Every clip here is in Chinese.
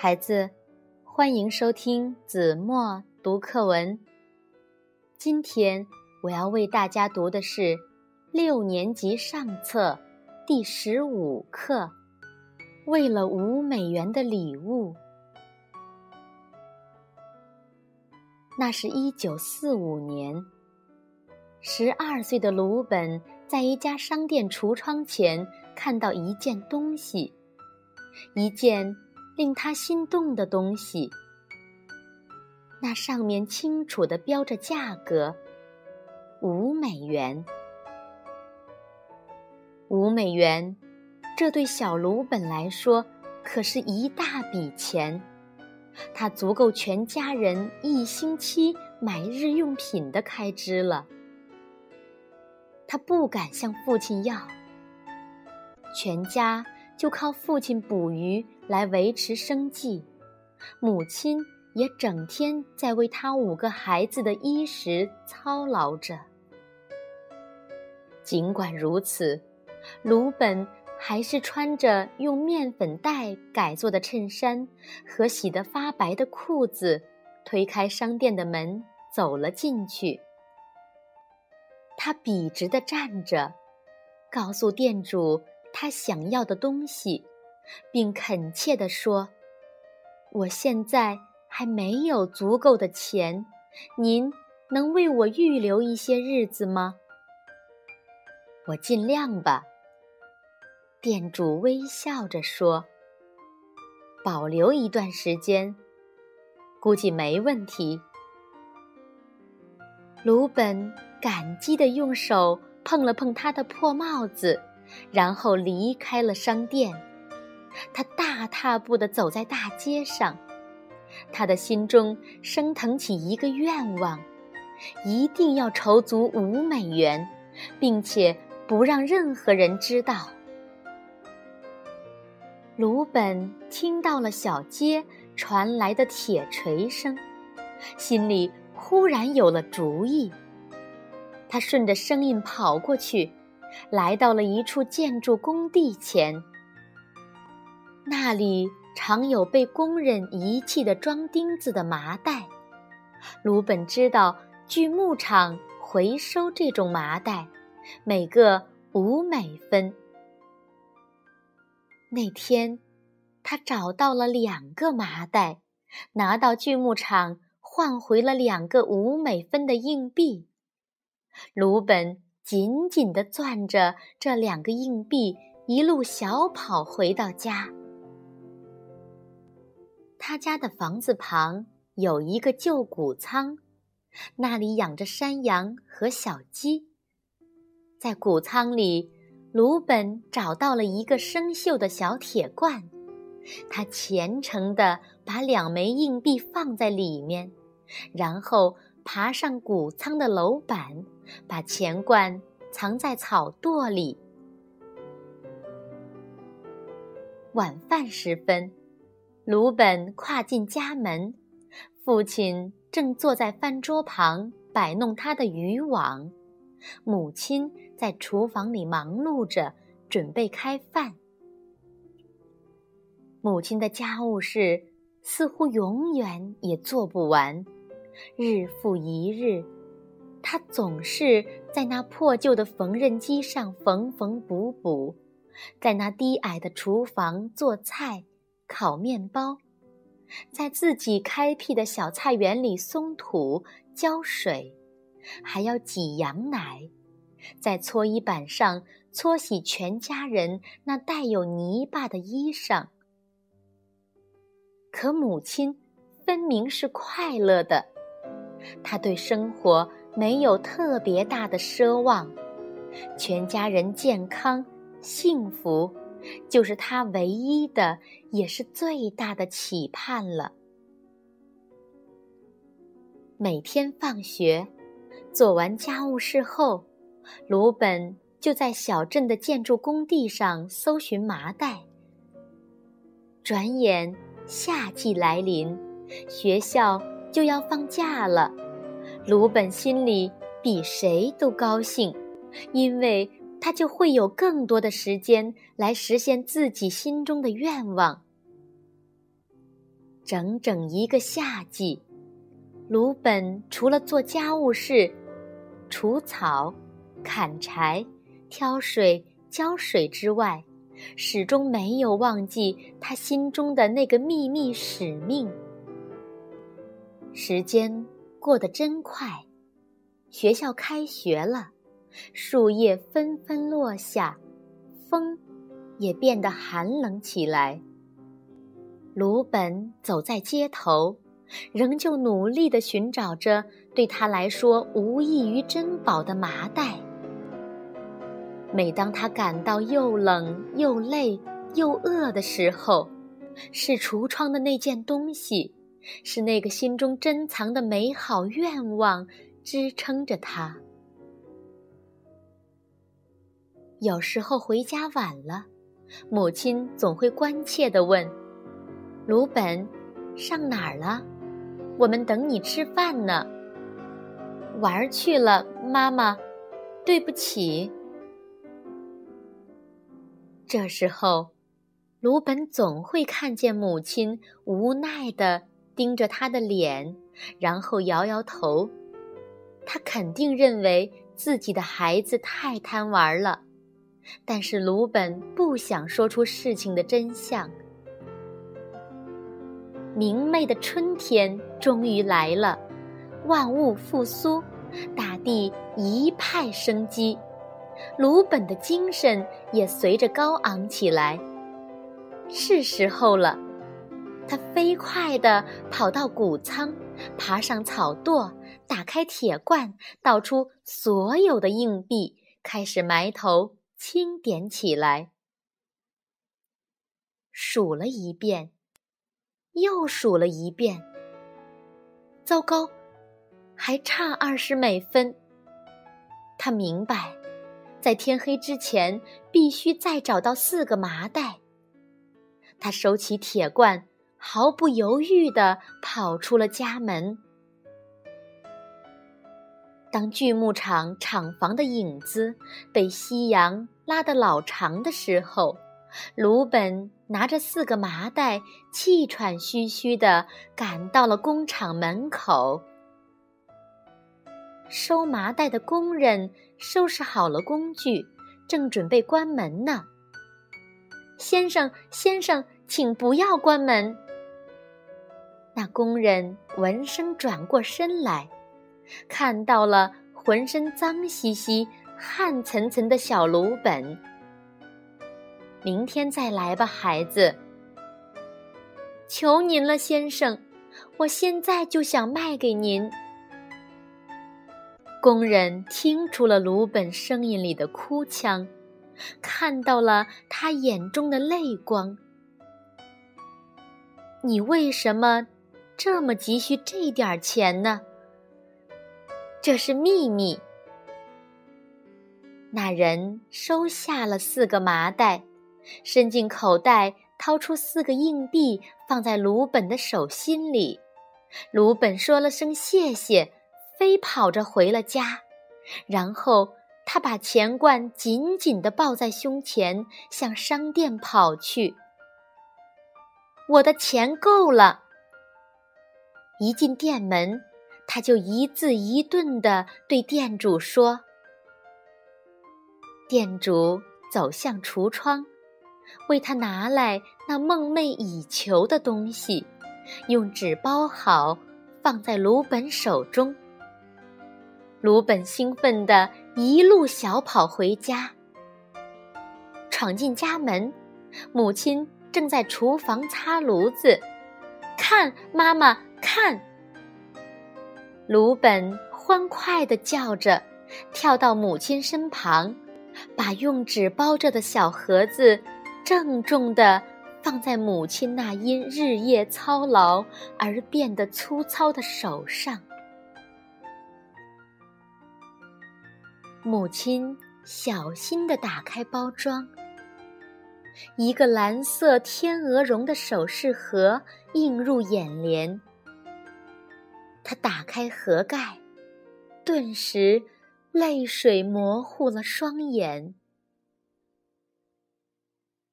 孩子，欢迎收听子墨读课文。今天我要为大家读的是六年级上册第十五课《为了五美元的礼物》。那是一九四五年，十二岁的鲁本在一家商店橱窗前看到一件东西，一件。令他心动的东西，那上面清楚的标着价格，五美元。五美元，这对小卢本来说可是一大笔钱，它足够全家人一星期买日用品的开支了。他不敢向父亲要，全家。就靠父亲捕鱼来维持生计，母亲也整天在为他五个孩子的衣食操劳着。尽管如此，鲁本还是穿着用面粉袋改做的衬衫和洗得发白的裤子，推开商店的门走了进去。他笔直地站着，告诉店主。他想要的东西，并恳切地说：“我现在还没有足够的钱，您能为我预留一些日子吗？”“我尽量吧。”店主微笑着说，“保留一段时间，估计没问题。”鲁本感激地用手碰了碰他的破帽子。然后离开了商店，他大踏步地走在大街上，他的心中升腾起一个愿望：一定要筹足五美元，并且不让任何人知道。鲁本听到了小街传来的铁锤声，心里忽然有了主意，他顺着声音跑过去。来到了一处建筑工地前，那里常有被工人遗弃的装钉子的麻袋。鲁本知道，锯木厂回收这种麻袋，每个五美分。那天，他找到了两个麻袋，拿到锯木厂换回了两个五美分的硬币。鲁本。紧紧地攥着这两个硬币，一路小跑回到家。他家的房子旁有一个旧谷仓，那里养着山羊和小鸡。在谷仓里，鲁本找到了一个生锈的小铁罐，他虔诚地把两枚硬币放在里面，然后爬上谷仓的楼板。把钱罐藏在草垛里。晚饭时分，鲁本跨进家门，父亲正坐在饭桌旁摆弄他的渔网，母亲在厨房里忙碌着准备开饭。母亲的家务事似乎永远也做不完，日复一日。他总是在那破旧的缝纫机上缝缝补补，在那低矮的厨房做菜、烤面包，在自己开辟的小菜园里松土、浇水，还要挤羊奶，在搓衣板上搓洗全家人那带有泥巴的衣裳。可母亲分明是快乐的，她对生活。没有特别大的奢望，全家人健康幸福，就是他唯一的也是最大的期盼了。每天放学，做完家务事后，鲁本就在小镇的建筑工地上搜寻麻袋。转眼夏季来临，学校就要放假了。鲁本心里比谁都高兴，因为他就会有更多的时间来实现自己心中的愿望。整整一个夏季，鲁本除了做家务事、除草、砍柴、挑水、浇水之外，始终没有忘记他心中的那个秘密使命。时间过得真快，学校开学了，树叶纷纷落下，风也变得寒冷起来。鲁本走在街头，仍旧努力地寻找着对他来说无异于珍宝的麻袋。每当他感到又冷又累又饿的时候，是橱窗的那件东西，是那个心中珍藏的美好愿望支撑着他。有时候回家晚了，母亲总会关切地问：“鲁本，上哪儿了？我们等你吃饭呢。”“玩去了，妈妈，对不起。”这时候，鲁本总会看见母亲无奈地盯着他的脸，然后摇摇头。他肯定认为自己的孩子太贪玩了，但是鲁本不想说出事情的真相。明媚的春天终于来了，万物复苏，大地一派生机。鲁本的精神也随着高昂起来。是时候了，他飞快地跑到谷仓，爬上草垛，打开铁罐，倒出所有的硬币，开始埋头清点起来。数了一遍，又数了一遍。糟糕，还差二十美分。他明白。在天黑之前，必须再找到四个麻袋。他收起铁罐，毫不犹豫地跑出了家门。当锯木厂厂房的影子被夕阳拉得老长的时候，鲁本拿着四个麻袋，气喘吁吁地赶到了工厂门口。收麻袋的工人收拾好了工具，正准备关门呢。先生，先生，请不要关门。那工人闻声转过身来，看到了浑身脏兮兮、汗涔涔的小鲁本。明天再来吧，孩子。求您了，先生，我现在就想卖给您。工人听出了鲁本声音里的哭腔，看到了他眼中的泪光。你为什么这么急需这点钱呢？这是秘密。那人收下了四个麻袋，伸进口袋，掏出四个硬币，放在鲁本的手心里。鲁本说了声谢谢。飞跑着回了家，然后他把钱罐紧紧地抱在胸前，向商店跑去。我的钱够了。一进店门，他就一字一顿地对店主说。店主走向橱窗，为他拿来那梦寐以求的东西，用纸包好，放在鲁本手中。鲁本兴奋地一路小跑回家，闯进家门，母亲正在厨房擦炉子。看，妈妈，看！鲁本欢快地叫着，跳到母亲身旁，把用纸包着的小盒子郑重地放在母亲那因日夜操劳而变得粗糙的手上。母亲小心地打开包装，一个蓝色天鹅绒的首饰盒映入眼帘。他打开盒盖，顿时泪水模糊了双眼。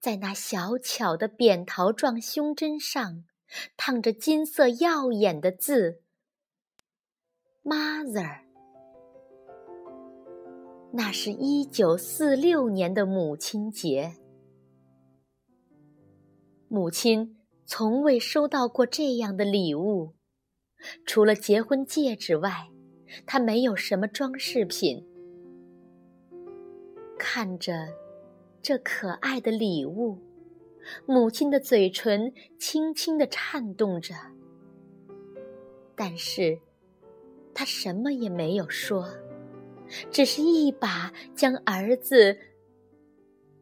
在那小巧的扁桃状胸针上，烫着金色耀眼的字 “Mother”。那是一九四六年的母亲节，母亲从未收到过这样的礼物，除了结婚戒指外，他没有什么装饰品。看着这可爱的礼物，母亲的嘴唇轻轻地颤动着，但是她什么也没有说，只是一把将儿子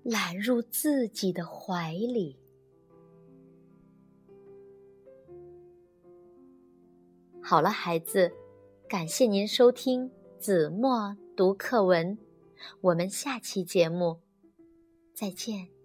揽入自己的怀里。好了，孩子，感谢您收听子墨读课文。我们下期节目再见。